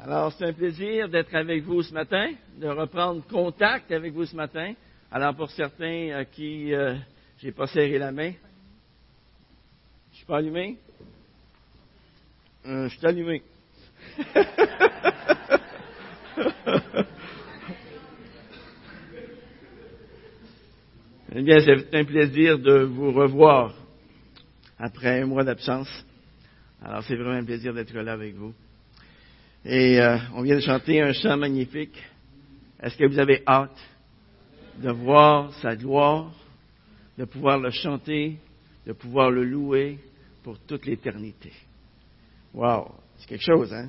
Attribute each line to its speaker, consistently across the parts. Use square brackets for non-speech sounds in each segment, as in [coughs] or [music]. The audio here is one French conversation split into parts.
Speaker 1: Alors, c'est un plaisir d'être avec vous ce matin, de reprendre contact avec vous ce matin. Alors, pour certains à qui euh, j'ai pas serré la main, je suis pas allumé? Euh, je suis allumé. [laughs] eh bien, c'est un plaisir de vous revoir après un mois d'absence. Alors, c'est vraiment un plaisir d'être là avec vous. Et euh, on vient de chanter un chant magnifique. Est-ce que vous avez hâte de voir sa gloire, de pouvoir le chanter, de pouvoir le louer pour toute l'éternité? Wow, c'est quelque chose, hein?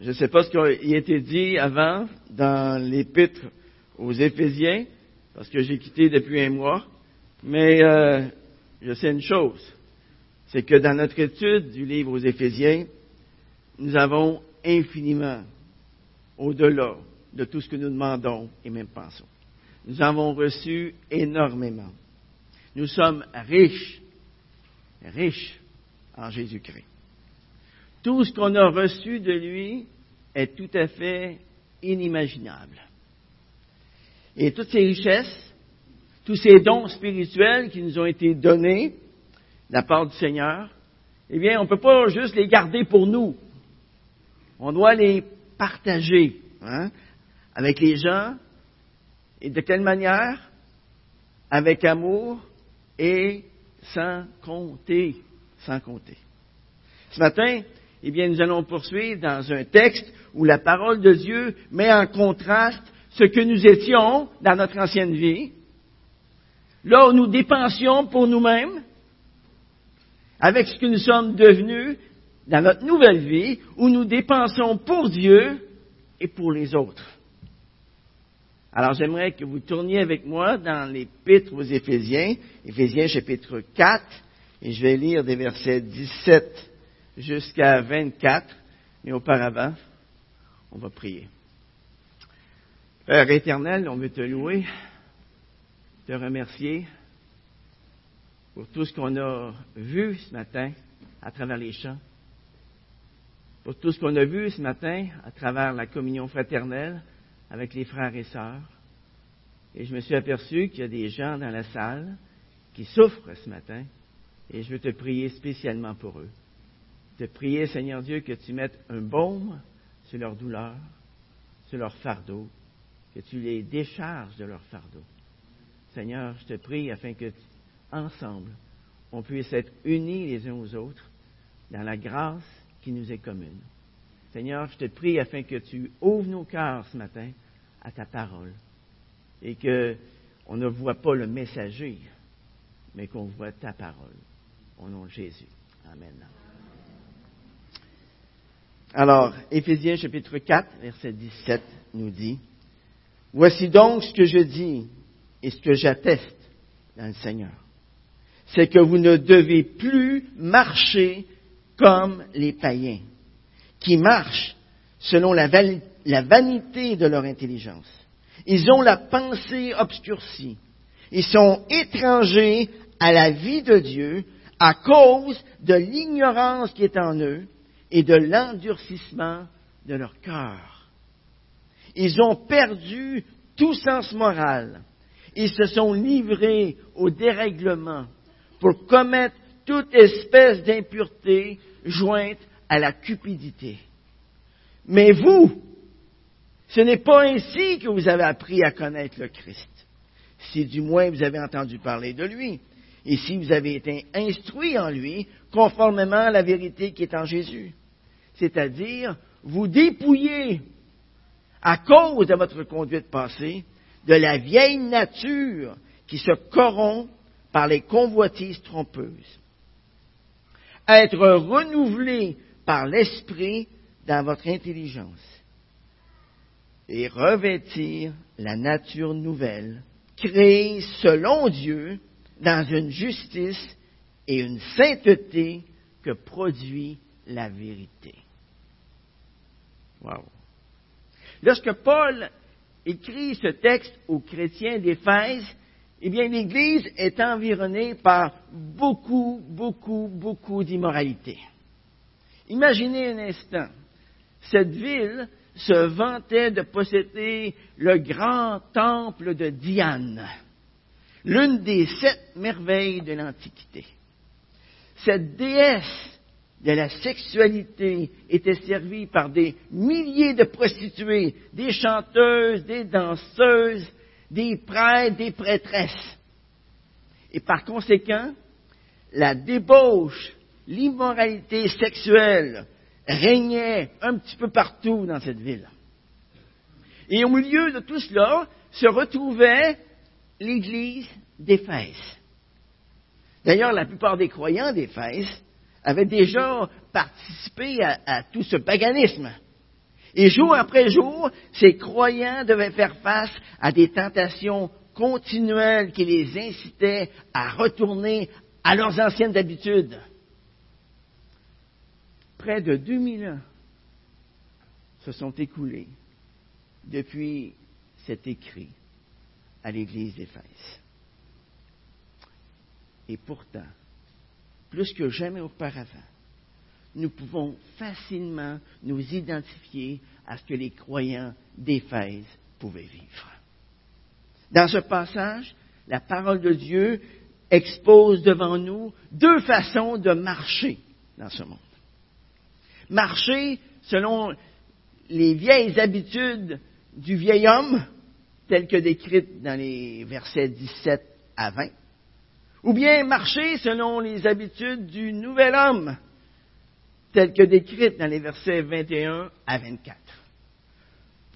Speaker 1: Je ne sais pas ce qui a été dit avant dans l'épître aux Éphésiens, parce que j'ai quitté depuis un mois, mais euh, je sais une chose, c'est que dans notre étude du livre aux Éphésiens, nous avons infiniment au-delà de tout ce que nous demandons et même pensons. Nous avons reçu énormément. Nous sommes riches, riches en Jésus-Christ. Tout ce qu'on a reçu de lui est tout à fait inimaginable. Et toutes ces richesses, tous ces dons spirituels qui nous ont été donnés de la part du Seigneur, eh bien, on ne peut pas juste les garder pour nous. On doit les partager hein, avec les gens. Et de quelle manière Avec amour et sans compter. Sans compter. Ce matin, eh bien, nous allons poursuivre dans un texte où la parole de Dieu met en contraste ce que nous étions dans notre ancienne vie, là où nous dépensions pour nous-mêmes, avec ce que nous sommes devenus dans notre nouvelle vie où nous dépensons pour Dieu et pour les autres. Alors j'aimerais que vous tourniez avec moi dans l'épître aux Éphésiens, Éphésiens chapitre 4, et je vais lire des versets 17 jusqu'à 24, mais auparavant, on va prier. Père éternel, on veut te louer, te remercier pour tout ce qu'on a vu ce matin à travers les chants pour tout ce qu'on a vu ce matin à travers la communion fraternelle avec les frères et sœurs. Et je me suis aperçu qu'il y a des gens dans la salle qui souffrent ce matin, et je veux te prier spécialement pour eux. Te prier, Seigneur Dieu, que tu mettes un baume sur leur douleur, sur leur fardeau, que tu les décharges de leur fardeau. Seigneur, je te prie afin que, ensemble, on puisse être unis les uns aux autres dans la grâce qui nous est commune. Seigneur, je te prie afin que tu ouvres nos cœurs ce matin à ta parole et qu'on ne voit pas le messager, mais qu'on voit ta parole. Au nom de Jésus. Amen. Alors, Éphésiens chapitre 4, verset 17 nous dit, Voici donc ce que je dis et ce que j'atteste dans le Seigneur. C'est que vous ne devez plus marcher comme les païens, qui marchent selon la, vanité de leur intelligence. Ils ont la pensée obscurcie. Ils sont étrangers à la vie de Dieu à cause de l'ignorance qui est en eux et de l'endurcissement de leur cœur. Ils ont perdu tout sens moral. Ils se sont livrés au dérèglement pour commettre toute espèce d'impureté jointe à la cupidité. Mais vous, ce n'est pas ainsi que vous avez appris à connaître le Christ, si du moins vous avez entendu parler de lui, et si vous avez été instruit en lui, conformément à la vérité qui est en Jésus. C'est-à-dire, vous dépouillez, à cause de votre conduite passée, de la vieille nature qui se corrompt par les convoitises trompeuses être renouvelé par l'esprit dans votre intelligence et revêtir la nature nouvelle, créée selon Dieu dans une justice et une sainteté que produit la vérité. Wow. Lorsque Paul écrit ce texte aux chrétiens d'Éphèse, eh bien, l'Église est environnée par beaucoup, beaucoup, beaucoup d'immoralité. Imaginez un instant cette ville se vantait de posséder le grand temple de Diane, l'une des sept merveilles de l'Antiquité. Cette déesse de la sexualité était servie par des milliers de prostituées, des chanteuses, des danseuses, des prêtres, des prêtresses. Et par conséquent, la débauche, l'immoralité sexuelle régnait un petit peu partout dans cette ville. Et au milieu de tout cela se retrouvait l'église d'Éphèse. D'ailleurs, la plupart des croyants d'Éphèse avaient déjà participé à, à, tout ce paganisme. Et jour après jour, ces croyants devaient faire face à des tentations continuelles qui les incitaient à retourner à leurs anciennes habitudes. Près de 2000 ans se sont écoulés depuis cet écrit à l'église d'Éphèse. Et pourtant, plus que jamais auparavant, nous pouvons facilement nous identifier à ce que les croyants d'Éphèse pouvaient vivre. Dans ce passage, la parole de Dieu expose devant nous deux façons de marcher dans ce monde. Marcher selon les vieilles habitudes du vieil homme, telles que décrites dans les versets 17 à 20, ou bien marcher selon les habitudes du nouvel homme, telles que décrites dans les versets 21 à 24.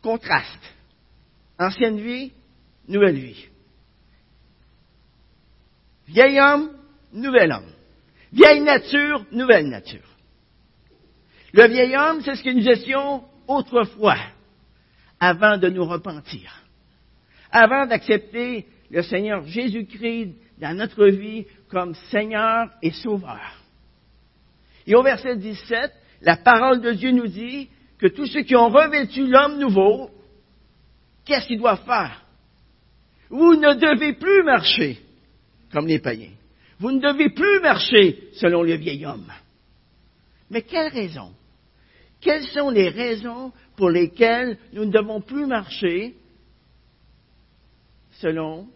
Speaker 1: Contraste. Ancienne vie, nouvelle vie. Vieil homme, nouvel homme. Vieille nature, nouvelle nature. Le vieil homme, c'est ce que nous étions autrefois, avant de nous repentir, avant d'accepter le Seigneur Jésus-Christ dans notre vie comme Seigneur et Sauveur. Et au verset 17, la parole de Dieu nous dit que tous ceux qui ont revêtu l'homme nouveau, qu'est-ce qu'ils doivent faire? Vous ne devez plus marcher comme les païens. Vous ne devez plus marcher selon le vieil homme. Mais quelles raisons Quelles sont les raisons pour lesquelles nous ne devons plus marcher selon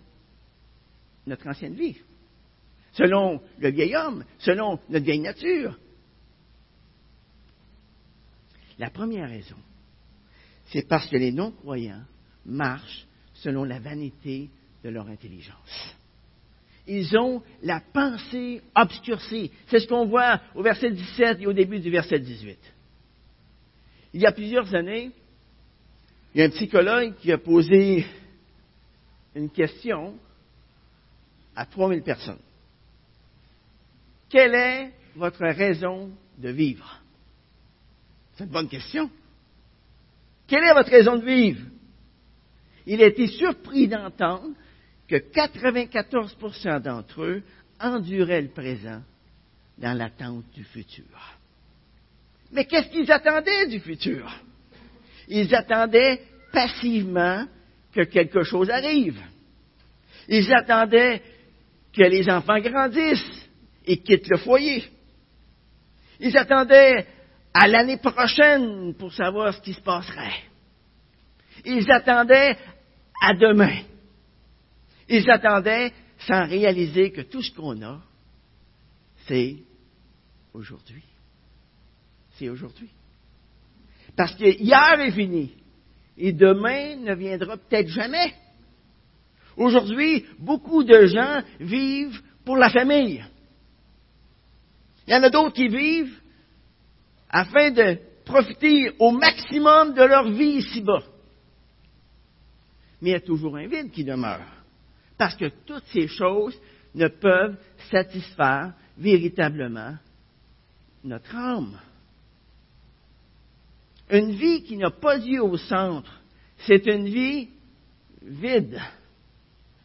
Speaker 1: notre ancienne vie, selon le vieil homme, selon notre vieille nature? La première raison, c'est parce que les non-croyants marchent selon la vanité de leur intelligence. Ils ont la pensée obscurcie. C'est ce qu'on voit au verset 17 et au début du verset 18. Il y a plusieurs années, il y a un psychologue qui a posé une question à 3000 personnes. Quelle est votre raison de vivre? C'est une bonne question. Quelle est votre raison de vivre? Il a été surpris d'entendre que 94% d'entre eux enduraient le présent dans l'attente du futur. Mais qu'est-ce qu'ils attendaient du futur? Ils attendaient passivement que quelque chose arrive. Ils attendaient que les enfants grandissent et quittent le foyer. Ils attendaient à l'année prochaine pour savoir ce qui se passerait. Ils attendaient à demain. Ils attendaient sans réaliser que tout ce qu'on a, c'est aujourd'hui. C'est aujourd'hui. Parce que hier est fini et demain ne viendra peut-être jamais. Aujourd'hui, beaucoup de gens vivent pour la famille. Il y en a d'autres qui vivent afin de profiter au maximum de leur vie ici-bas. Mais il y a toujours un vide qui demeure. Parce que toutes ces choses ne peuvent satisfaire véritablement notre âme. Une vie qui n'a pas Dieu au centre, c'est une vie vide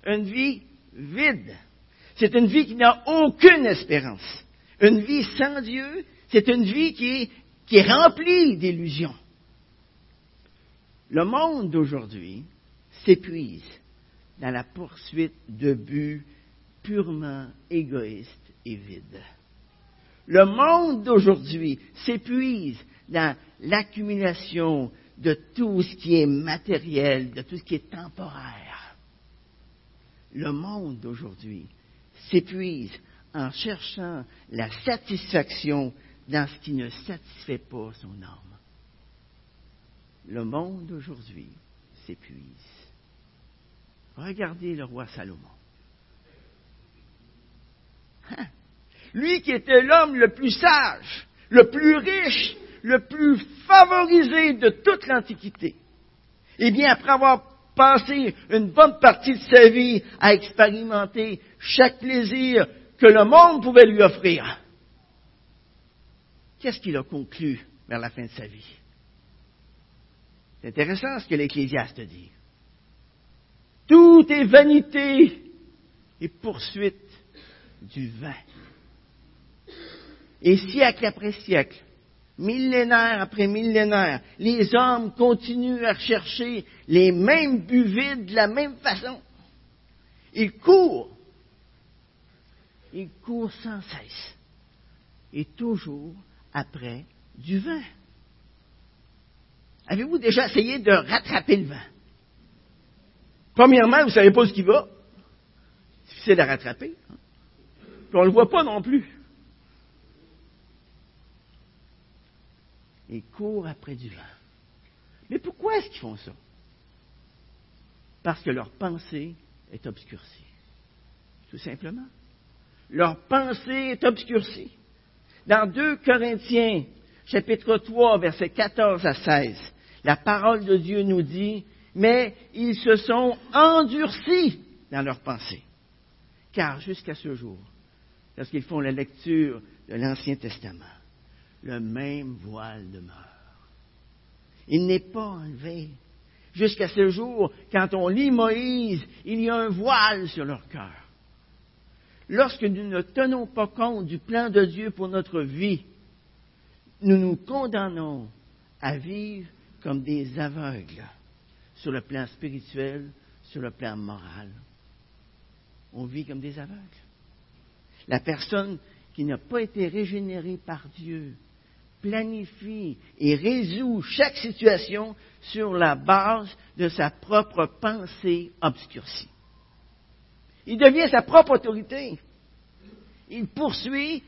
Speaker 1: une vie vide. C'est une vie qui n'a aucune espérance. Une vie sans Dieu, c'est une vie qui est, remplie d'illusions. Le monde d'aujourd'hui s'épuise dans la poursuite de buts purement égoïstes et vides. Le monde d'aujourd'hui s'épuise dans l'accumulation de tout ce qui est matériel, de tout ce qui est temporaire. Le monde d'aujourd'hui s'épuise en cherchant la satisfaction dans ce qui ne satisfait pas son âme. Le monde d'aujourd'hui s'épuise. Regardez le roi Salomon. Hein? Lui qui était l'homme le plus sage, le plus riche, le plus favorisé de toute l'Antiquité. Eh bien, après avoir passé une bonne partie de sa vie à expérimenter chaque plaisir que le monde pouvait lui offrir, qu'est-ce qu'il a conclu vers la fin de sa vie? C'est intéressant ce que l'Ecclésiaste dit. Tout est vanité et poursuite du vin. Et siècle après siècle, millénaire après millénaire, les hommes continuent à chercher les mêmes buts de la même façon. Ils courent. Ils courent sans cesse. Et toujours après du vin. Avez-vous déjà essayé de rattraper le vent? Premièrement, vous ne savez pas ce qui va. C'est difficile à rattraper. Puis on ne le voit pas non plus. Ils courent après du vent. Mais pourquoi est-ce qu'ils font ça? Parce que leur pensée est obscurcie. Tout simplement. Leur pensée est obscurcie. Dans 2 Corinthiens, chapitre 3, versets 14 à 16, la parole de Dieu nous dit, mais ils se sont endurcis dans leur pensée. Car jusqu'à ce jour, lorsqu'ils font la lecture de l'Ancien Testament, le même voile demeure. Il n'est pas enlevé. Jusqu'à ce jour, quand on lit Moïse, il y a un voile sur leur cœur. Lorsque nous ne tenons pas compte du plan de Dieu pour notre vie, nous nous condamnons à vivre comme des aveugles sur le plan spirituel, sur le plan moral. On vit comme des aveugles. La personne qui n'a pas été régénérée par Dieu planifie et résout chaque situation sur la base de sa propre pensée obscurcie. Il devient sa propre autorité. Il poursuit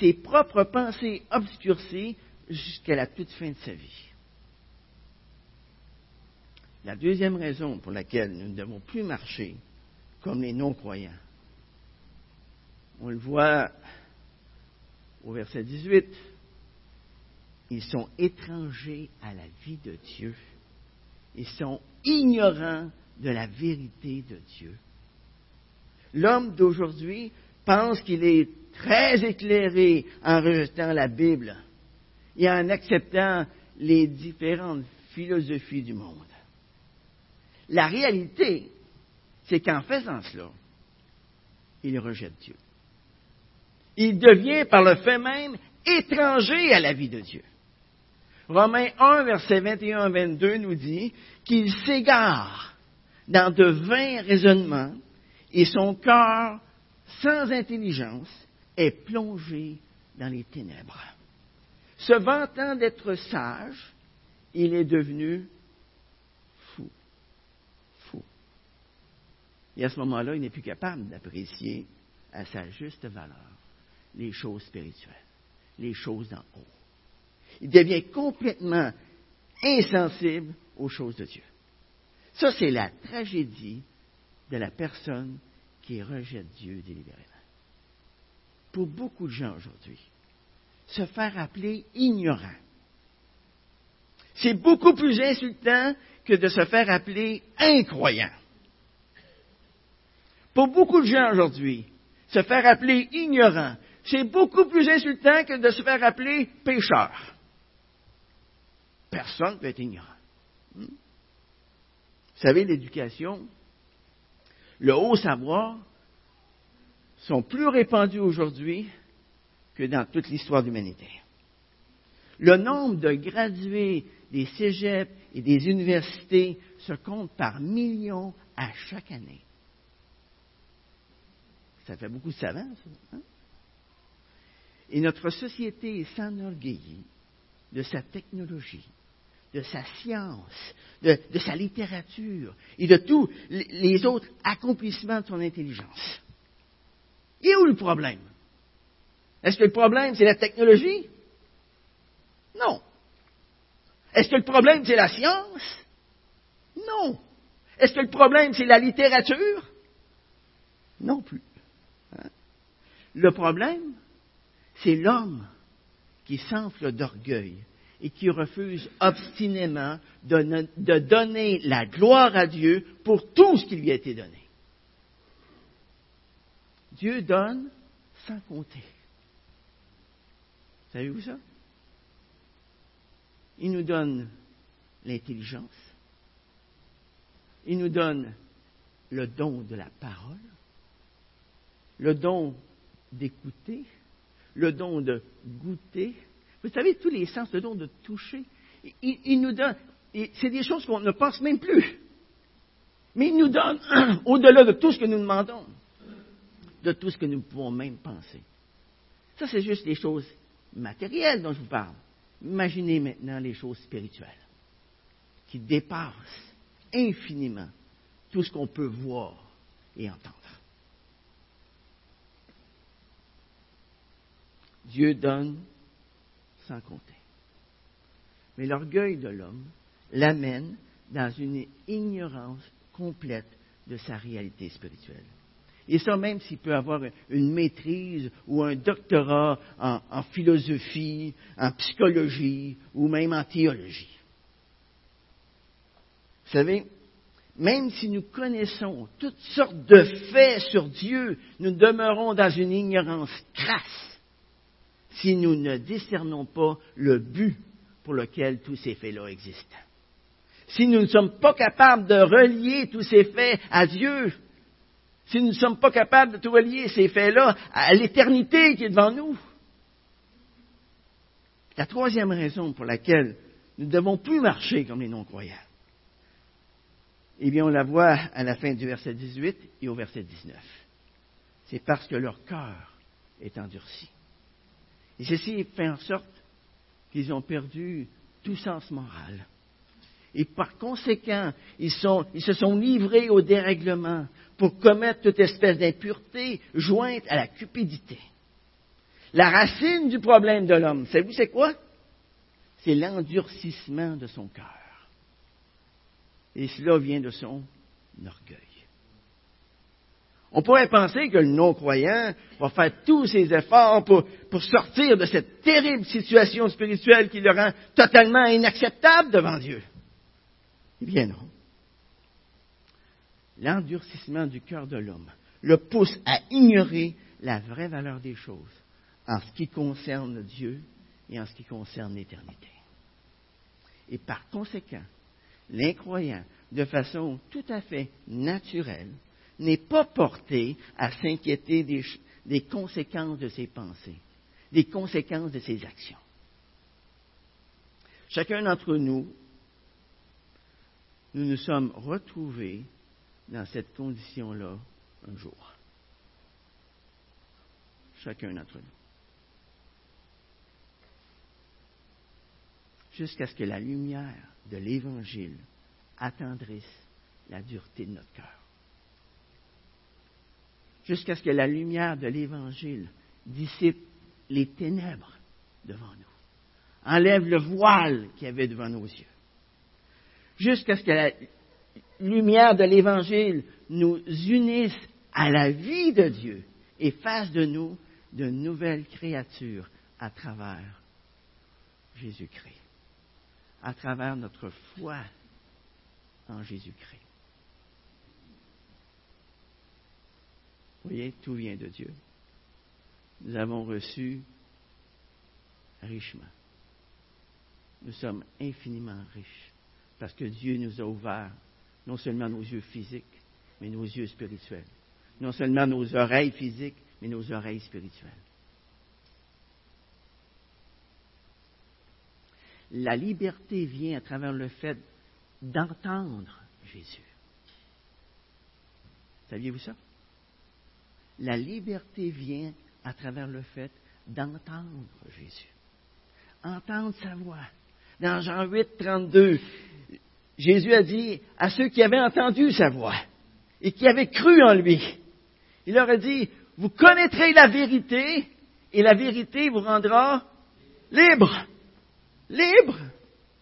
Speaker 1: ses propres pensées obscurcies jusqu'à la toute fin de sa vie. La deuxième raison pour laquelle nous ne devons plus marcher comme les non-croyants, on le voit au verset 18, ils sont étrangers à la vie de Dieu. Ils sont ignorants de la vérité de Dieu. L'homme d'aujourd'hui pense qu'il est très éclairé en rejetant la Bible et en acceptant les différentes philosophies du monde. La réalité, c'est qu'en faisant cela, il rejette Dieu. Il devient par le fait même étranger à la vie de Dieu. Romains 1, verset 21 à 22 nous dit qu'il s'égare dans de vains raisonnements et son cœur, sans intelligence, est plongé dans les ténèbres. Se vantant d'être sage, il est devenu Et à ce moment-là, il n'est plus capable d'apprécier à sa juste valeur les choses spirituelles, les choses d'en haut. Il devient complètement insensible aux choses de Dieu. Ça, c'est la tragédie de la personne qui rejette Dieu délibérément. Pour beaucoup de gens aujourd'hui, se faire appeler ignorant, c'est beaucoup plus insultant que de se faire appeler incroyant. Pour beaucoup de gens aujourd'hui, se faire appeler ignorant, c'est beaucoup plus insultant que de se faire appeler pécheur. Personne ne peut être ignorant. Hmm? Vous savez, l'éducation, le haut savoir sont plus répandus aujourd'hui que dans toute l'histoire de l'humanité. Le nombre de gradués des cégeps et des universités se compte par millions à chaque année. Ça fait beaucoup de savants. Hein? Et notre société s'enorgueillit de sa technologie, de sa science, de, sa littérature et de tous les autres accomplissements de son intelligence. Et où le problème? Est-ce que le problème, c'est la technologie? Non. Est-ce que le problème, c'est la science? Non. Est-ce que le problème, c'est la littérature? Non plus. Hein? Le problème, c'est l'homme qui s'enfle d'orgueil et qui refuse obstinément de, donner la gloire à Dieu pour tout ce qui lui a été donné. Dieu donne sans compter. Savez-vous ça? Il nous donne l'intelligence. Il nous donne le don de la parole, le don d'écouter, le don de goûter. Vous savez, tous les sens, le don de toucher. Il, nous donne, c'est des choses qu'on ne pense même plus. Mais il nous donne, [clears throat] au-delà de tout ce que nous demandons, de tout ce que nous pouvons même penser. Ça, c'est juste des choses matérielles dont je vous parle. Imaginez maintenant les choses spirituelles qui dépassent infiniment tout ce qu'on peut voir et entendre. Dieu donne sans compter. Mais l'orgueil de l'homme l'amène dans une ignorance complète de sa réalité spirituelle. Et ça, même s'il peut avoir une maîtrise ou un doctorat en, en, philosophie, en psychologie ou même en théologie. Vous savez, même si nous connaissons toutes sortes de faits sur Dieu, nous demeurons dans une ignorance crasse si nous ne discernons pas le but pour lequel tous ces faits-là existent. Si nous ne sommes pas capables de relier tous ces faits à Dieu, si nous ne sommes pas capables de relier ces faits-là à l'éternité qui est devant nous. La troisième raison pour laquelle nous ne devons plus marcher comme les non-croyants, eh bien, on la voit à la fin du verset 18 et au verset 19. C'est parce que leur cœur est endurci. Et ceci fait en sorte qu'ils ont perdu tout sens moral. Et par conséquent, ils, se sont livrés au dérèglement pour commettre toute espèce d'impureté jointe à la cupidité. La racine du problème de l'homme, savez-vous c'est quoi? C'est l'endurcissement de son cœur. Et cela vient de son orgueil. On pourrait penser que le non-croyant va faire tous ses efforts pour, sortir de cette terrible situation spirituelle qui le rend totalement inacceptable devant Dieu. Eh bien non. L'endurcissement du cœur de l'homme le pousse à ignorer la vraie valeur des choses en ce qui concerne Dieu et en ce qui concerne l'éternité. Et par conséquent, l'incroyant, de façon tout à fait naturelle, n'est pas porté à s'inquiéter des, conséquences de ses pensées, des conséquences de ses actions. Chacun d'entre nous, nous nous sommes retrouvés dans cette condition-là un jour. Chacun d'entre nous. Jusqu'à ce que la lumière de l'Évangile attendrisse la dureté de notre cœur jusqu'à ce que la lumière de l'Évangile dissipe les ténèbres devant nous, enlève le voile qu'il y avait devant nos yeux, jusqu'à ce que la lumière de l'Évangile nous unisse à la vie de Dieu et fasse de nous de nouvelles créatures à travers Jésus-Christ, à travers notre foi en Jésus-Christ. Vous voyez, tout vient de Dieu. Nous avons reçu richement. Nous sommes infiniment riches parce que Dieu nous a ouvert non seulement nos yeux physiques, mais nos yeux spirituels. Non seulement nos oreilles physiques, mais nos oreilles spirituelles. La liberté vient à travers le fait d'entendre Jésus. Saviez-vous ça? La liberté vient à travers le fait d'entendre Jésus. Entendre sa voix. Dans Jean 8, 32, Jésus a dit à ceux qui avaient entendu sa voix et qui avaient cru en lui, il leur a dit, vous connaîtrez la vérité et la vérité vous rendra libre. Libre.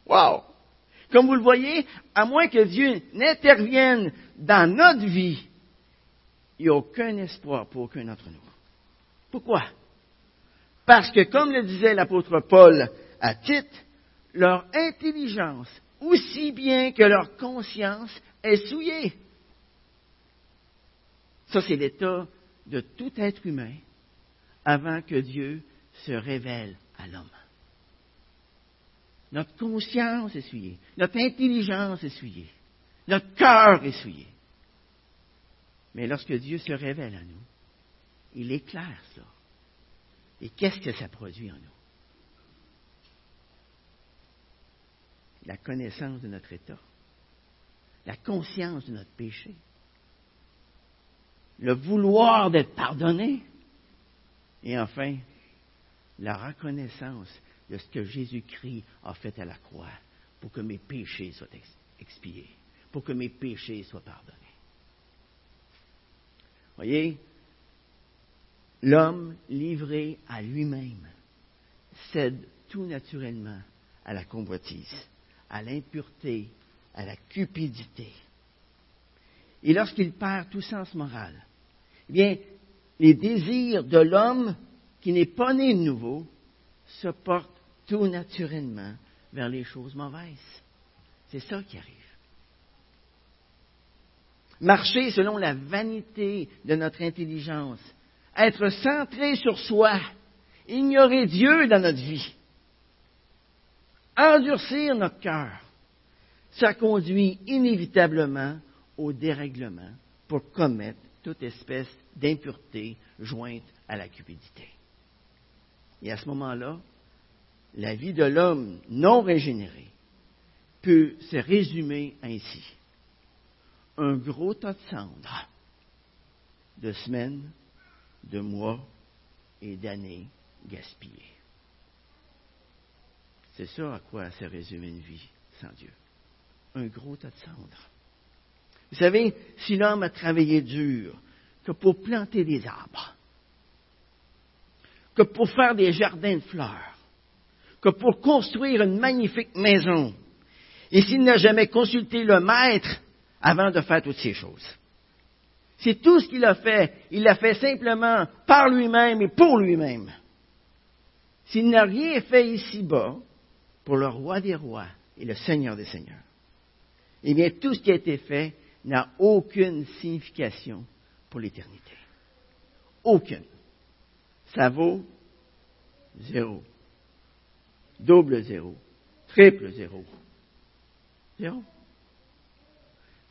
Speaker 1: Wow. Comme vous le voyez, à moins que Dieu n'intervienne dans notre vie, il n'y a aucun espoir pour aucun d'entre nous. Pourquoi? Parce que, comme le disait l'apôtre Paul à Tite, leur intelligence, aussi bien que leur conscience, est souillée. Ça, c'est l'état de tout être humain avant que Dieu se révèle à l'homme. Notre conscience est souillée. Notre intelligence est souillée. Notre cœur est souillé. Mais lorsque Dieu se révèle à nous, il éclaire ça. Et qu'est-ce que ça produit en nous? La connaissance de notre état, la conscience de notre péché, le vouloir d'être pardonné, et enfin, la reconnaissance de ce que Jésus-Christ a fait à la croix pour que mes péchés soient expiés, pour que mes péchés soient pardonnés. Voyez, l'homme livré à lui-même cède tout naturellement à la convoitise, à l'impureté, à la cupidité. Et lorsqu'il perd tout sens moral, eh bien, les désirs de l'homme qui n'est pas né de nouveau se portent tout naturellement vers les choses mauvaises. C'est ça qui arrive. Marcher selon la vanité de notre intelligence, être centré sur soi, ignorer Dieu dans notre vie, endurcir notre cœur, ça conduit inévitablement au dérèglement pour commettre toute espèce d'impureté jointe à la cupidité. Et à ce moment-là, la vie de l'homme non régénéré peut se résumer ainsi. Un gros tas de cendres de semaines, de mois et d'années gaspillées. C'est ça à quoi se résume une vie sans Dieu. Un gros tas de cendres. Vous savez, si l'homme a travaillé dur que pour planter des arbres, que pour faire des jardins de fleurs, que pour construire une magnifique maison, et s'il n'a jamais consulté le maître avant de faire toutes ces choses. C'est tout ce qu'il a fait. Il l'a fait simplement par lui-même et pour lui-même. S'il n'a rien fait ici-bas pour le roi des rois et le seigneur des seigneurs, eh bien, tout ce qui a été fait n'a aucune signification pour l'éternité. Aucune. Ça vaut zéro. Double zéro. Triple zéro. Zéro.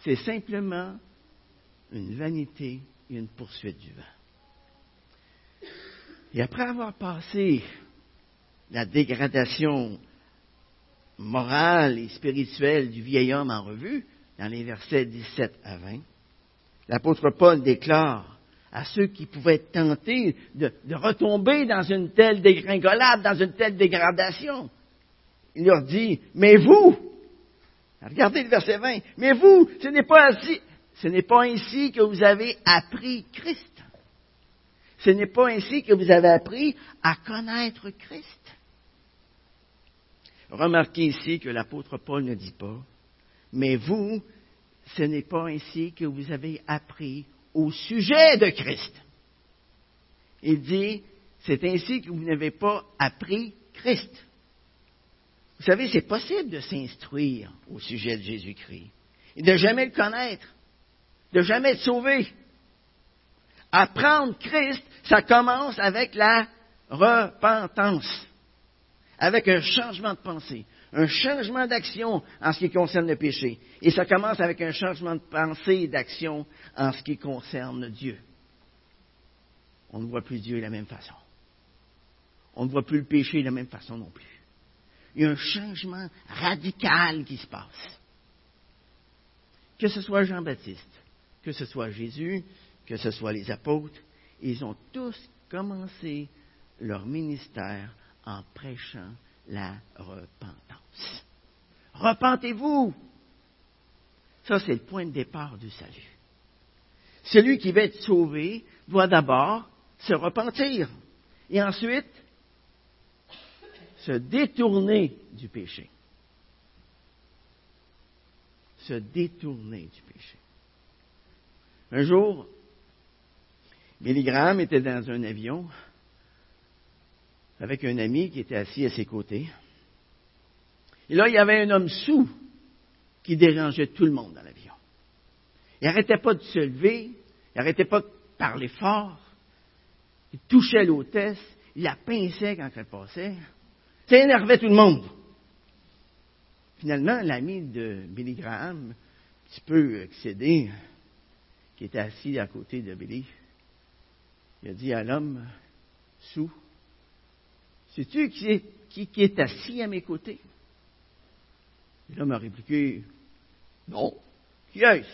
Speaker 1: C'est simplement une vanité et une poursuite du vent. Et après avoir passé la dégradation morale et spirituelle du vieil homme en revue, dans les versets 17 à 20, l'apôtre Paul déclare à ceux qui pouvaient être tentés de, retomber dans une telle dégringolade, dans une telle dégradation. Il leur dit, mais vous, regardez le verset 20, mais vous, ce n'est pas ainsi, ce n'est pas ainsi que vous avez appris Christ. Ce n'est pas ainsi que vous avez appris à connaître Christ. Remarquez ici que l'apôtre Paul ne dit pas, mais vous, ce n'est pas ainsi que vous avez appris au sujet de Christ. Il dit, c'est ainsi que vous n'avez pas appris Christ. Vous savez, c'est possible de s'instruire au sujet de Jésus-Christ et de jamais le connaître, de jamais être sauvé. Apprendre Christ, ça commence avec la repentance, avec un changement de pensée, un changement d'action en ce qui concerne le péché. Et ça commence avec un changement de pensée et d'action en ce qui concerne Dieu. On ne voit plus Dieu de la même façon. On ne voit plus le péché de la même façon non plus. Il y a un changement radical qui se passe. Que ce soit Jean-Baptiste, que ce soit Jésus, que ce soit les apôtres, ils ont tous commencé leur ministère en prêchant la repentance. Repentez-vous. Ça, c'est le point de départ du salut. Celui qui va être sauvé doit d'abord se repentir et ensuite se détourner du péché. Se détourner du péché. Un jour, Billy Graham était dans un avion avec un ami qui était assis à ses côtés. Et là, il y avait un homme sous qui dérangeait tout le monde dans l'avion. Il n'arrêtait pas de se lever, il n'arrêtait pas de parler fort, il touchait l'hôtesse, il la pinçait quand elle passait. Ça énervait tout le monde. Finalement, l'ami de Billy Graham, un petit peu excédé, qui était assis à côté de Billy, il a dit à l'homme sous, sais-tu qui est, qui, est assis à mes côtés? l'homme a répliqué, non, qui est-ce?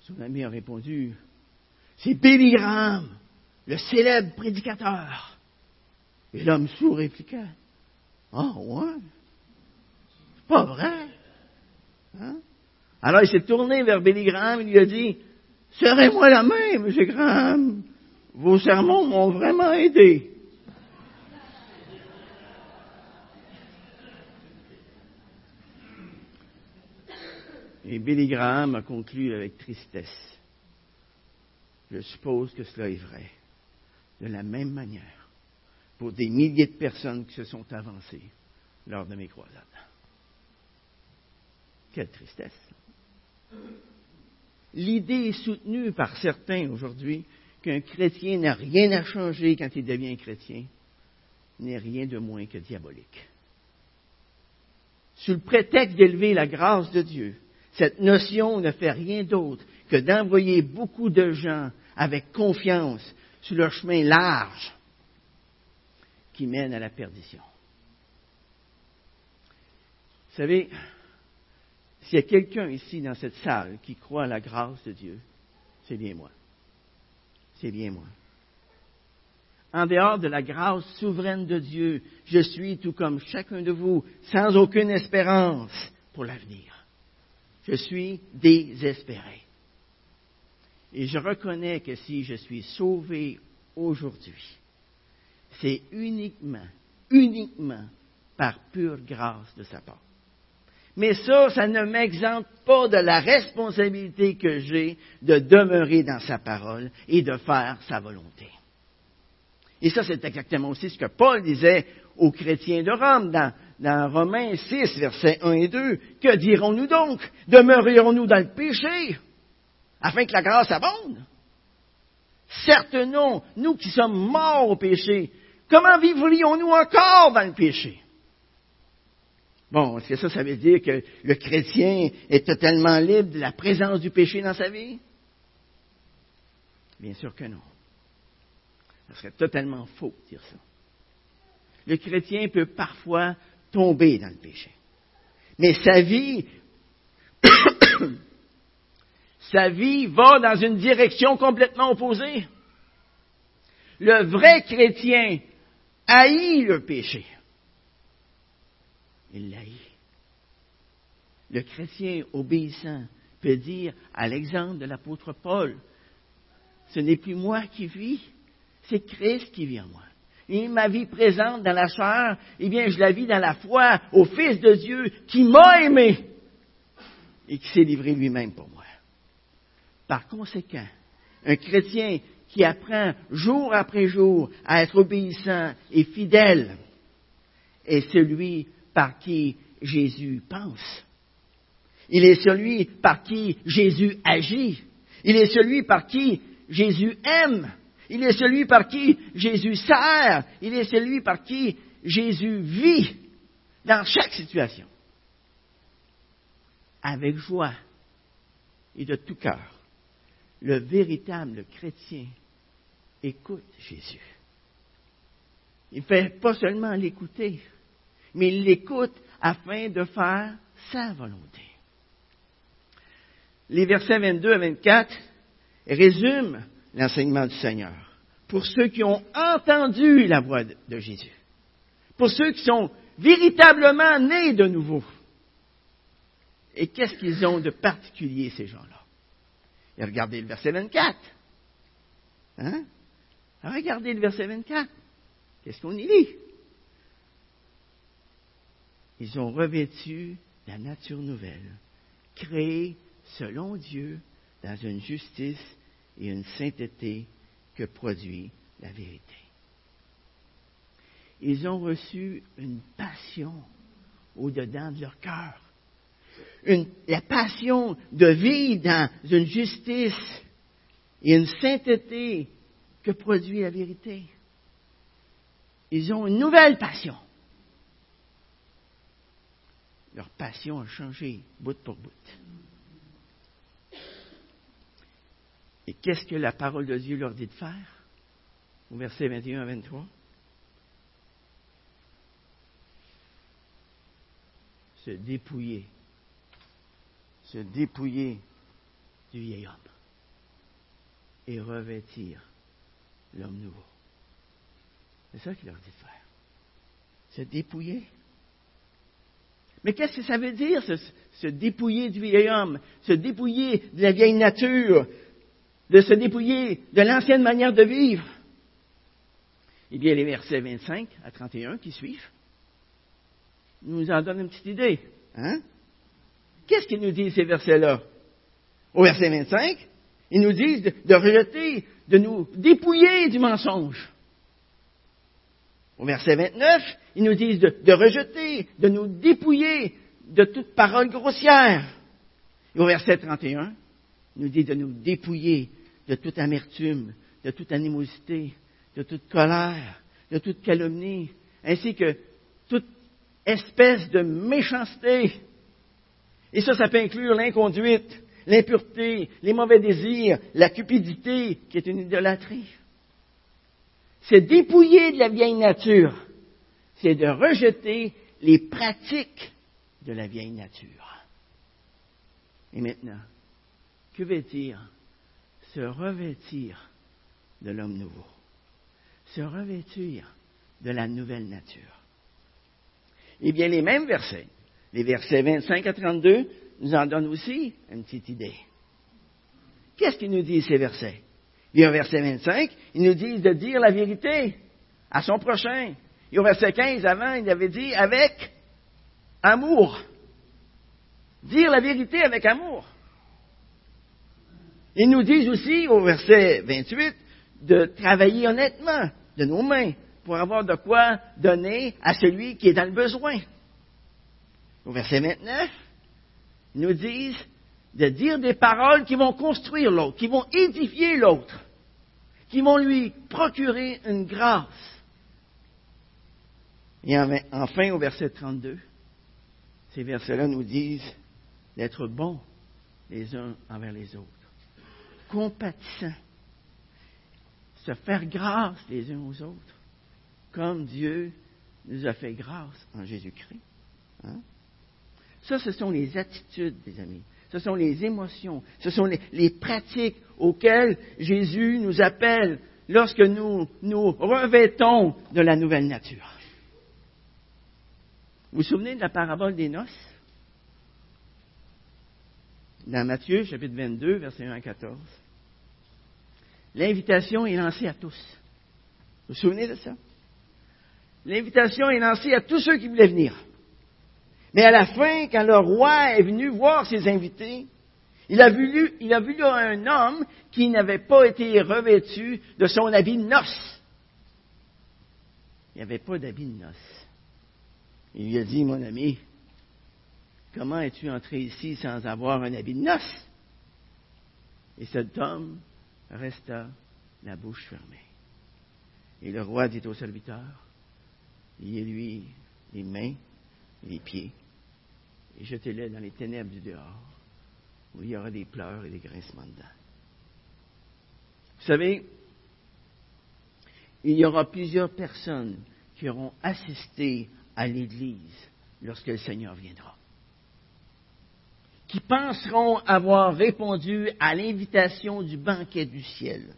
Speaker 1: Son ami a répondu, c'est Billy Graham, le célèbre prédicateur. Et l'homme sourd répliqua, ah ouais, c'est pas vrai. Hein? Alors il s'est tourné vers Billy Graham et lui a dit, serrez-moi la main, M. Graham. Vos sermons m'ont vraiment aidé. Et Billy Graham a conclu avec tristesse. Je suppose que cela est vrai. De la même manière, pour des milliers de personnes qui se sont avancées lors de mes croisades. Quelle tristesse. L'idée soutenue par certains aujourd'hui qu'un chrétien n'a rien à changer quand il devient chrétien n'est rien de moins que diabolique. Sous le prétexte d'élever la grâce de Dieu, cette notion ne fait rien d'autre que d'envoyer beaucoup de gens avec confiance sur leur chemin large qui mène à la perdition. Vous savez, s'il y a quelqu'un ici dans cette salle qui croit à la grâce de Dieu, c'est bien moi. C'est bien moi. En dehors de la grâce souveraine de Dieu, je suis, tout comme chacun de vous, sans aucune espérance pour l'avenir. Je suis désespéré. Et je reconnais que si je suis sauvé aujourd'hui, c'est uniquement, uniquement par pure grâce de sa part. Mais ça, ça ne m'exempte pas de la responsabilité que j'ai de demeurer dans sa parole et de faire sa volonté. Et ça, c'est exactement aussi ce que Paul disait aux chrétiens de Rome dans, Romains 6, versets 1 et 2. Que dirons-nous donc? Demeurerons-nous dans le péché afin que la grâce abonde? Certes non, nous qui sommes morts au péché, comment vivrions-nous encore dans le péché? Bon, est-ce que ça, ça veut dire que le chrétien est totalement libre de la présence du péché dans sa vie? Bien sûr que non. Ce serait totalement faux de dire ça. Le chrétien peut parfois tomber dans le péché. Mais sa vie, [coughs] sa vie va dans une direction complètement opposée. Le vrai chrétien haït le péché. Il l'haït. Le chrétien obéissant peut dire, à l'exemple de l'apôtre Paul, ce n'est plus moi qui vis, c'est Christ qui vit en moi. Et ma vie présente dans la chair, eh bien, je la vis dans la foi au Fils de Dieu qui m'a aimé et qui s'est livré lui-même pour moi. Par conséquent, un chrétien qui apprend jour après jour à être obéissant et fidèle est celui par qui Jésus pense. Il est celui par qui Jésus agit. Il est celui par qui Jésus aime. Il est celui par qui Jésus sert. Il est celui par qui Jésus vit dans chaque situation. Avec joie et de tout cœur, le véritable chrétien écoute Jésus. Il ne fait pas seulement l'écouter, mais il l'écoute afin de faire sa volonté. Les versets 22 à 24 résument l'enseignement du Seigneur. pour ceux qui ont entendu la voix de Jésus, pour ceux qui sont véritablement nés de nouveau. Et qu'est-ce qu'ils ont de particulier, ces gens-là? Et regardez le verset 24. Hein? Regardez le verset 24. Qu'est-ce qu'on y lit? Ils ont revêtu la nature nouvelle, créée selon Dieu dans une justice et une sainteté que produit la vérité. Ils ont reçu une passion au-dedans de leur cœur. La passion de vivre dans une justice et une sainteté que produit la vérité. Ils ont une nouvelle passion. Leur passion a changé bout pour bout. Et qu'est-ce que la parole de Dieu leur dit de faire? Au verset 21 à 23. Se dépouiller. Se dépouiller du vieil homme. Et revêtir l'homme nouveau. C'est ça qu'il leur dit de faire. Se dépouiller. Mais qu'est-ce que ça veut dire, se, dépouiller du vieil homme, se dépouiller de la vieille nature, de se dépouiller de l'ancienne manière de vivre? Eh bien, les versets 25 à 31 qui suivent nous en donnent une petite idée. Hein? Qu'est-ce qu'ils nous disent ces versets-là? Au verset 25, ils nous disent de rejeter, de nous dépouiller du mensonge. Au verset 29, ils nous disent de, rejeter, de nous dépouiller de toute parole grossière. Et au verset 31, il nous dit de nous dépouiller de toute amertume, de toute animosité, de toute colère, de toute calomnie, ainsi que toute espèce de méchanceté. Et ça, ça peut inclure l'inconduite, l'impureté, les mauvais désirs, la cupidité, qui est une idolâtrie c'est dépouiller de la vieille nature, c'est de rejeter les pratiques de la vieille nature. Et maintenant, que veut dire se revêtir de l'homme nouveau? Se revêtir de la nouvelle nature. Eh bien, les mêmes versets, les versets 25 à 32, nous en donnent aussi une petite idée. Qu'est-ce qu'ils nous disent ces versets? Et au verset 25, il nous dit de dire la vérité à son prochain. Et au verset 15, avant, il avait dit avec amour. Dire la vérité avec amour. Il nous dit aussi au verset 28 de travailler honnêtement de nos mains pour avoir de quoi donner à celui qui est dans le besoin. Au verset 29, ils nous disent de dire des paroles qui vont construire l'autre, qui vont édifier l'autre, qui vont lui procurer une grâce. Et enfin, au verset 32, ces versets-là nous disent d'être bons les uns envers les autres, compatissants, se faire grâce les uns aux autres, comme Dieu nous a fait grâce en Jésus-Christ. Hein? Ça, ce sont les attitudes, des amis ce sont les émotions, ce sont les, pratiques auxquelles Jésus nous appelle lorsque nous nous revêtons de la nouvelle nature. Vous vous souvenez de la parabole des noces? Dans Matthieu, chapitre 22, verset 1 à 14. L'invitation est lancée à tous. Vous vous souvenez de ça? L'invitation est lancée à tous ceux qui voulaient venir. Mais à la fin, quand le roi est venu voir ses invités, il a vu, il un homme qui n'avait pas été revêtu de son habit de noces. Il n'y avait pas d'habit de noces. Il lui a dit, mon ami, comment es-tu entré ici sans avoir un habit de noces? Et cet homme resta la bouche fermée. Et le roi dit au serviteur, liez-lui les mains les pieds, et jetez-les dans les ténèbres du dehors, où il y aura des pleurs et des grincements dedans. Vous savez, il y aura plusieurs personnes qui auront assisté à l'Église lorsque le Seigneur viendra, qui penseront avoir répondu à l'invitation du banquet du ciel,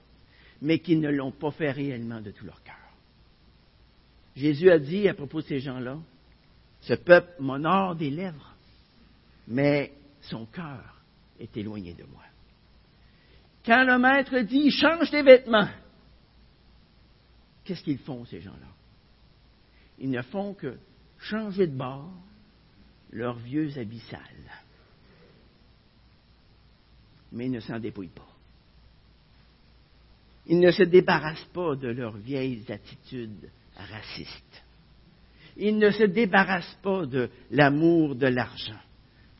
Speaker 2: mais qui ne l'ont pas fait réellement de tout leur cœur. Jésus a dit à propos de ces gens-là, ce peuple m'honore des lèvres, mais son cœur est éloigné de moi. Quand le maître dit change tes vêtements, qu'est-ce qu'ils font, ces gens-là? Ils ne font que changer de bord leurs vieux habits sales. Mais ils ne s'en dépouillent pas. Ils ne se débarrassent pas de leurs vieilles attitudes racistes. Ils ne se débarrassent pas de l'amour de l'argent.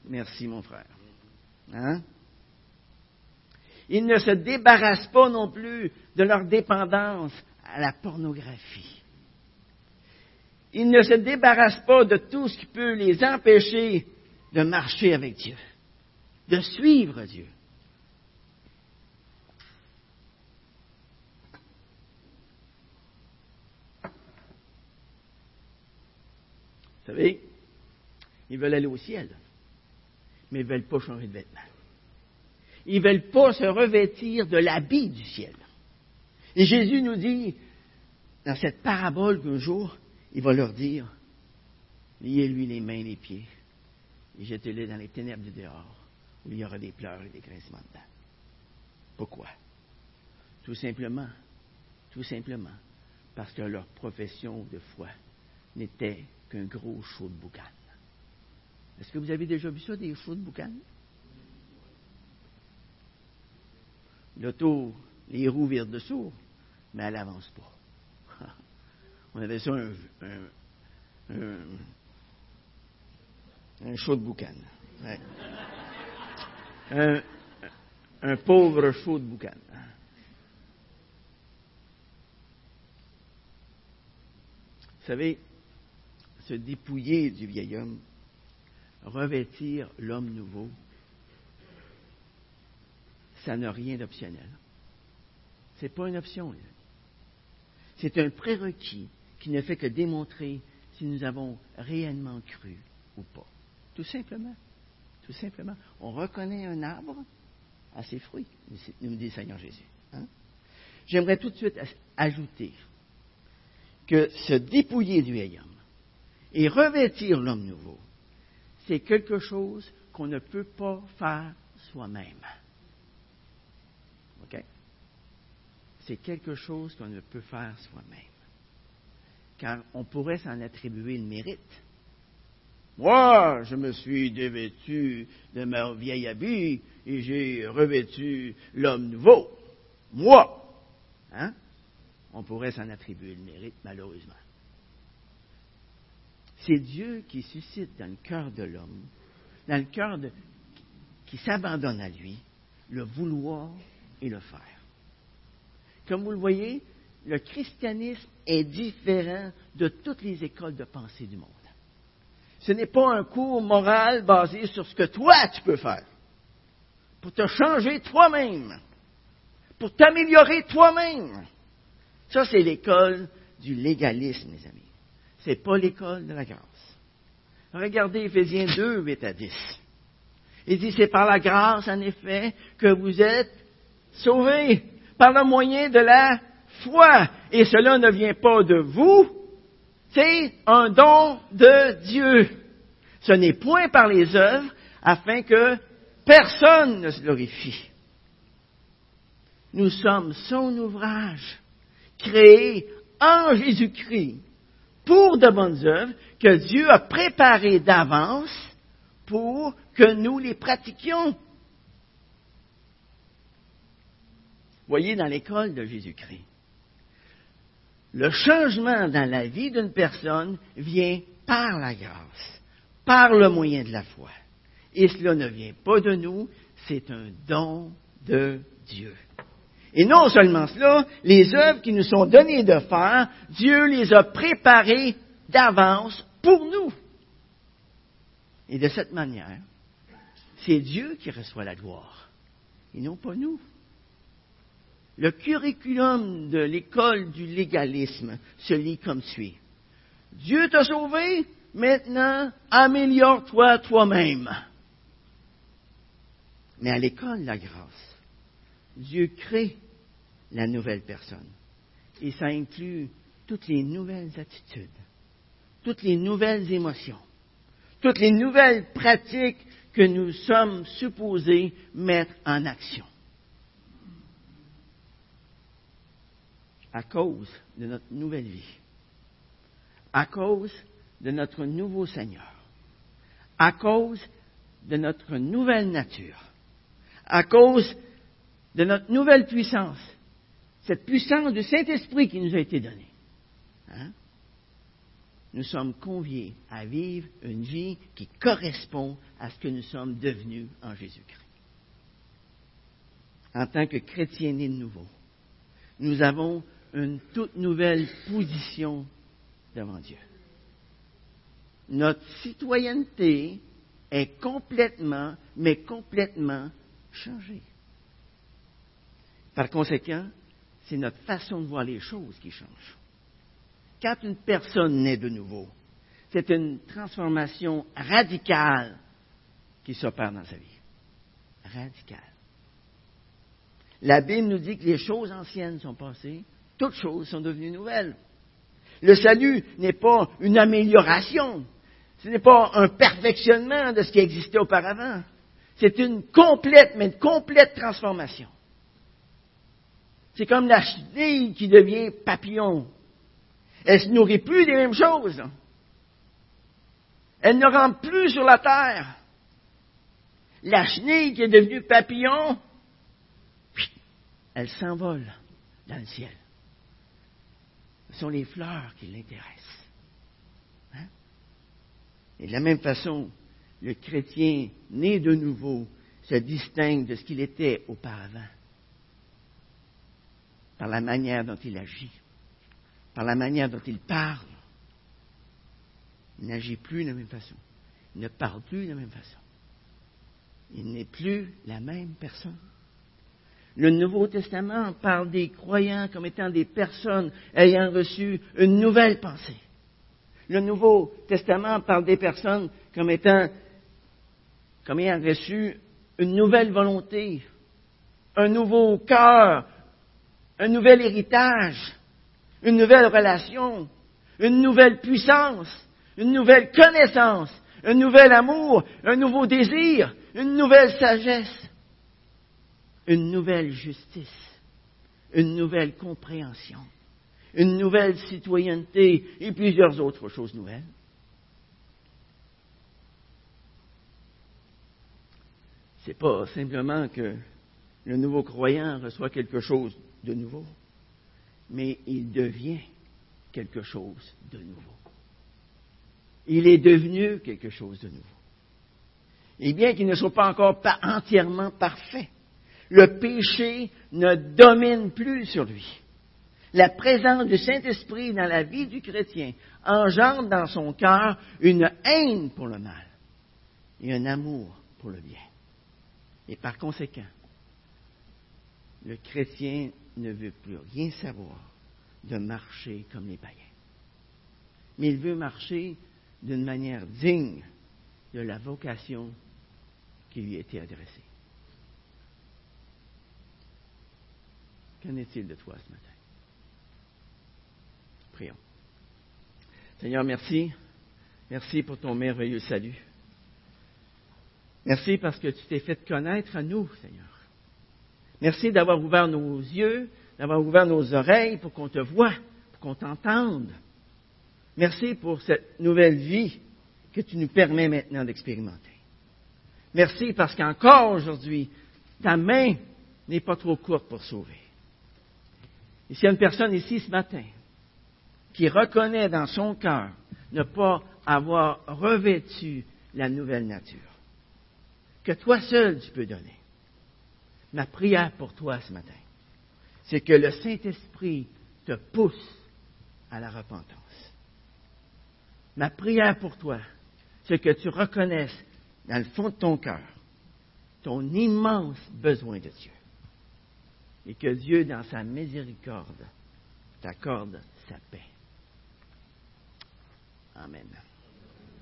Speaker 2: Merci, mon frère. Hein? Ils ne se débarrassent pas non plus de leur dépendance à la pornographie. Ils ne se débarrassent pas de tout ce qui peut les empêcher de marcher avec Dieu, de suivre Dieu. Vous savez, ils veulent aller au ciel, mais ils ne veulent pas changer de vêtements. Ils ne veulent pas se revêtir de l'habit du ciel. Et Jésus nous dit, dans cette parabole qu'un jour, il va leur dire, liez-lui les mains et les pieds, et jetez-les dans les ténèbres du dehors, où il y aura des pleurs et des grincements dedans. Pourquoi? Tout simplement, tout simplement, parce que leur profession de foi n'était qu'un gros chaud de boucan. Est-ce que vous avez déjà vu ça, des chauds de boucan? L'auto, les roues virent dessous, mais elle n'avance pas. [laughs] On avait ça un, un, un, de boucan. Un, un pauvre chaud de boucan. Vous savez, se dépouiller du vieil homme, revêtir l'homme nouveau, ça n'a rien d'optionnel. Ce n'est pas une option. C'est un prérequis qui ne fait que démontrer si nous avons réellement cru ou pas. Tout simplement. Tout simplement. On reconnaît un arbre à ses fruits, nous dit Seigneur Jésus. Hein. J'aimerais tout de suite ajouter que se dépouiller du vieil homme et revêtir l'homme nouveau, c'est quelque chose qu'on ne peut pas faire soi-même. OK? C'est quelque chose qu'on ne peut faire soi-même. Car on pourrait s'en attribuer le mérite. Moi, je me suis dévêtu de ma vieille habit et j'ai revêtu l'homme nouveau. Moi! Hein? On pourrait s'en attribuer le mérite, malheureusement. C'est Dieu qui suscite dans le cœur de l'homme, dans le cœur de, qui s'abandonne à lui, le vouloir et le faire. Comme vous le voyez, le christianisme est différent de toutes les écoles de pensée du monde. Ce n'est pas un cours moral basé sur ce que toi tu peux faire, pour te changer toi-même, pour t'améliorer toi-même. Ça, c'est l'école du légalisme, mes amis. N'est pas l'école de la grâce. Regardez Éphésiens 2, 8 à 10. Il dit, c'est par la grâce, en effet, que vous êtes sauvés, par le moyen de la foi. Et cela ne vient pas de vous, c'est un don de Dieu. Ce n'est point par les œuvres, afin que personne ne se glorifie. Nous sommes son ouvrage, créé en Jésus-Christ pour de bonnes œuvres que Dieu a préparées d'avance pour que nous les pratiquions. Voyez dans l'école de Jésus-Christ. Le changement dans la vie d'une personne vient par la grâce, par le moyen de la foi. Et cela ne vient pas de nous, c'est un don de Dieu. Et non seulement cela, les œuvres qui nous sont données de faire, Dieu les a préparées d'avance pour nous. Et de cette manière, c'est Dieu qui reçoit la gloire, et non pas nous. Le curriculum de l'école du légalisme se lit comme suit. Dieu t'a sauvé, maintenant améliore-toi toi-même. Mais à l'école la grâce, Dieu crée la nouvelle personne. Et ça inclut toutes les nouvelles attitudes, toutes les nouvelles émotions, toutes les nouvelles pratiques que nous sommes supposés mettre en action. À cause de notre nouvelle vie, à cause de notre nouveau Seigneur, à cause de notre nouvelle nature, à cause de notre nouvelle puissance, cette puissance du Saint-Esprit qui nous a été donnée. Hein? Nous sommes conviés à vivre une vie qui correspond à ce que nous sommes devenus en Jésus-Christ. En tant que chrétiens nés de nouveau, nous avons une toute nouvelle position devant Dieu. Notre citoyenneté est complètement, mais complètement changée. Par conséquent, c'est notre façon de voir les choses qui change. Quand une personne naît de nouveau, c'est une transformation radicale qui s'opère dans sa vie. Radicale. La Bible nous dit que les choses anciennes sont passées, toutes choses sont devenues nouvelles. Le salut n'est pas une amélioration, ce n'est pas un perfectionnement de ce qui existait auparavant. C'est une complète, mais une complète transformation. C'est comme la chenille qui devient papillon. Elle ne se nourrit plus des mêmes choses. Elle ne rentre plus sur la terre. La chenille qui est devenue papillon, elle s'envole dans le ciel. Ce sont les fleurs qui l'intéressent. Hein? Et de la même façon, le chrétien né de nouveau se distingue de ce qu'il était auparavant par la manière dont il agit, par la manière dont il parle. Il n'agit plus de la même façon. Il ne parle plus de la même façon. Il n'est plus la même personne. Le Nouveau Testament parle des croyants comme étant des personnes ayant reçu une nouvelle pensée. Le Nouveau Testament parle des personnes comme étant, comme ayant reçu une nouvelle volonté, un nouveau cœur, un nouvel héritage, une nouvelle relation, une nouvelle puissance, une nouvelle connaissance, un nouvel amour, un nouveau désir, une nouvelle sagesse, une nouvelle justice, une nouvelle compréhension, une nouvelle citoyenneté et plusieurs autres choses nouvelles. C'est pas simplement que le nouveau croyant reçoit quelque chose de nouveau, mais il devient quelque chose de nouveau. Il est devenu quelque chose de nouveau. Et bien qu'il ne soit pas encore entièrement parfait, le péché ne domine plus sur lui. La présence du Saint-Esprit dans la vie du chrétien engendre dans son cœur une haine pour le mal et un amour pour le bien. Et par conséquent, le chrétien ne veut plus rien savoir de marcher comme les païens. Mais il veut marcher d'une manière digne de la vocation qui lui a été adressée. Qu'en est-il de toi ce matin? Prions. Seigneur, merci. Merci pour ton merveilleux salut. Merci parce que tu t'es fait connaître à nous, Seigneur. Merci d'avoir ouvert nos yeux, d'avoir ouvert nos oreilles pour qu'on te voie, pour qu'on t'entende. Merci pour cette nouvelle vie que tu nous permets maintenant d'expérimenter. Merci parce qu'encore aujourd'hui, ta main n'est pas trop courte pour sauver. Et s'il y a une personne ici ce matin qui reconnaît dans son cœur ne pas avoir revêtu la nouvelle nature, que toi seul tu peux donner, ma prière pour toi ce matin, c'est que le Saint-Esprit te pousse à la repentance. Ma prière pour toi, c'est que tu reconnaisses dans le fond de ton cœur ton immense besoin de Dieu. Et que Dieu, dans sa miséricorde, t'accorde sa paix. Amen.